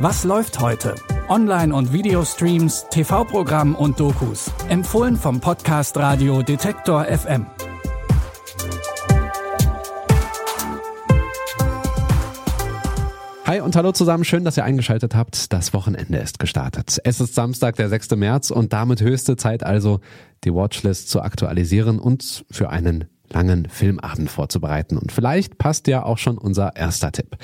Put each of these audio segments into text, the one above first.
Was läuft heute? Online- und Videostreams, TV-Programm und Dokus. Empfohlen vom Podcast Radio Detektor FM. Hi und hallo zusammen, schön, dass ihr eingeschaltet habt. Das Wochenende ist gestartet. Es ist Samstag, der 6. März und damit höchste Zeit also, die Watchlist zu aktualisieren und für einen langen Filmabend vorzubereiten. Und vielleicht passt ja auch schon unser erster Tipp.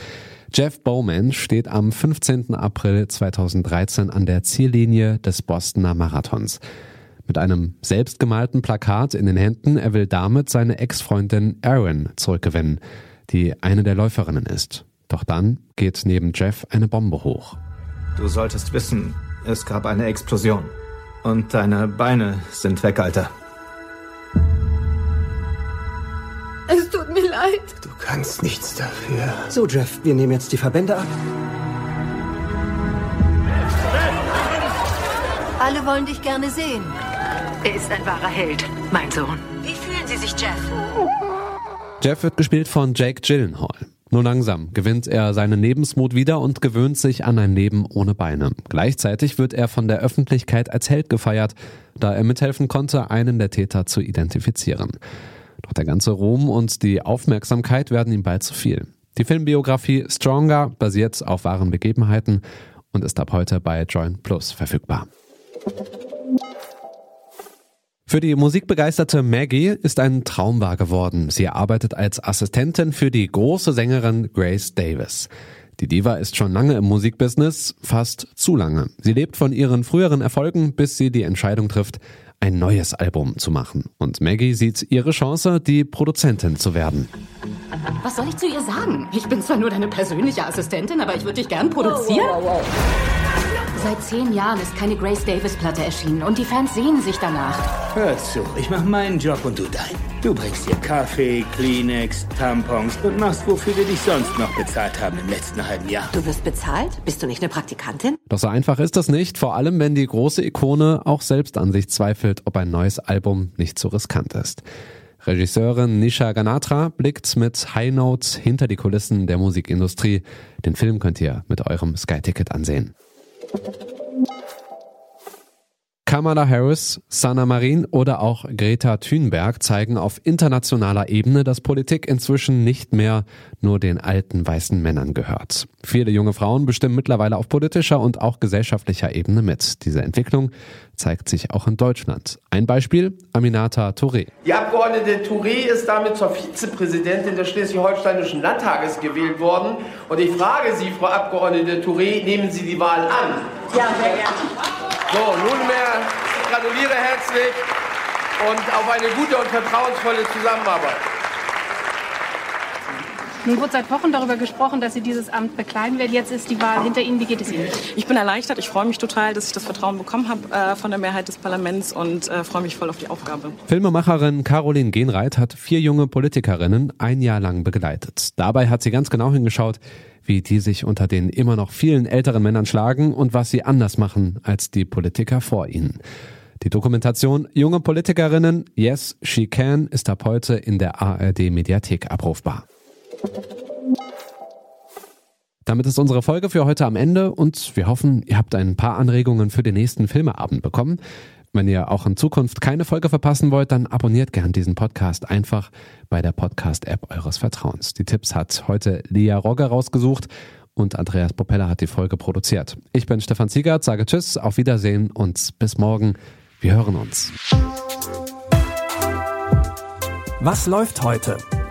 Jeff Bowman steht am 15. April 2013 an der Ziellinie des Bostoner Marathons. Mit einem selbstgemalten Plakat in den Händen, er will damit seine Ex-Freundin Erin zurückgewinnen, die eine der Läuferinnen ist. Doch dann geht neben Jeff eine Bombe hoch. Du solltest wissen, es gab eine Explosion. Und deine Beine sind weg, Alter. Tut mir leid. Du kannst nichts dafür. So, Jeff, wir nehmen jetzt die Verbände ab. Alle wollen dich gerne sehen. Er ist ein wahrer Held, mein Sohn. Wie fühlen Sie sich, Jeff? Jeff wird gespielt von Jake Gyllenhaal. Nur langsam gewinnt er seinen Lebensmut wieder und gewöhnt sich an ein Leben ohne Beine. Gleichzeitig wird er von der Öffentlichkeit als Held gefeiert, da er mithelfen konnte, einen der Täter zu identifizieren. Doch der ganze Ruhm und die Aufmerksamkeit werden ihm bald zu viel. Die Filmbiografie Stronger basiert auf wahren Begebenheiten und ist ab heute bei Join Plus verfügbar. Für die musikbegeisterte Maggie ist ein Traum wahr geworden. Sie arbeitet als Assistentin für die große Sängerin Grace Davis. Die Diva ist schon lange im Musikbusiness, fast zu lange. Sie lebt von ihren früheren Erfolgen, bis sie die Entscheidung trifft, ein neues Album zu machen. Und Maggie sieht ihre Chance, die Produzentin zu werden. Was soll ich zu ihr sagen? Ich bin zwar nur deine persönliche Assistentin, aber ich würde dich gern produzieren. Wow, wow, wow. Seit zehn Jahren ist keine Grace Davis Platte erschienen und die Fans sehnen sich danach. Hör zu, ich mach meinen Job und du deinen. Du bringst dir Kaffee, Kleenex, Tampons und machst, wofür wir dich sonst noch bezahlt haben im letzten halben Jahr. Du wirst bezahlt? Bist du nicht eine Praktikantin? Doch so einfach ist das nicht, vor allem wenn die große Ikone auch selbst an sich zweifelt, ob ein neues Album nicht zu riskant ist. Regisseurin Nisha Ganatra blickt mit High Notes hinter die Kulissen der Musikindustrie. Den Film könnt ihr mit eurem Sky Ticket ansehen. you Kamala Harris, Sanna Marin oder auch Greta Thunberg zeigen auf internationaler Ebene, dass Politik inzwischen nicht mehr nur den alten weißen Männern gehört. Viele junge Frauen bestimmen mittlerweile auf politischer und auch gesellschaftlicher Ebene mit. Diese Entwicklung zeigt sich auch in Deutschland. Ein Beispiel, Aminata Touré. Die Abgeordnete Touré ist damit zur Vizepräsidentin des Schleswig-Holsteinischen Landtages gewählt worden. Und ich frage Sie, Frau Abgeordnete Touré, nehmen Sie die Wahl an? Ja, sehr gerne. So, nunmehr gratuliere herzlich und auf eine gute und vertrauensvolle Zusammenarbeit. Nun wurde seit Wochen darüber gesprochen, dass Sie dieses Amt bekleiden werden. Jetzt ist die Wahl hinter Ihnen. Wie geht es Ihnen? Ich bin erleichtert. Ich freue mich total, dass ich das Vertrauen bekommen habe äh, von der Mehrheit des Parlaments und äh, freue mich voll auf die Aufgabe. Filmemacherin Caroline Genreit hat vier junge Politikerinnen ein Jahr lang begleitet. Dabei hat sie ganz genau hingeschaut, wie die sich unter den immer noch vielen älteren Männern schlagen und was sie anders machen als die Politiker vor ihnen. Die Dokumentation Junge Politikerinnen, Yes, She Can ist ab heute in der ARD Mediathek abrufbar. Damit ist unsere Folge für heute am Ende und wir hoffen, ihr habt ein paar Anregungen für den nächsten Filmeabend bekommen. Wenn ihr auch in Zukunft keine Folge verpassen wollt, dann abonniert gern diesen Podcast einfach bei der Podcast-App eures Vertrauens. Die Tipps hat heute Lia Rogge rausgesucht und Andreas Propeller hat die Folge produziert. Ich bin Stefan Ziegert, sage Tschüss, auf Wiedersehen und bis morgen. Wir hören uns. Was läuft heute?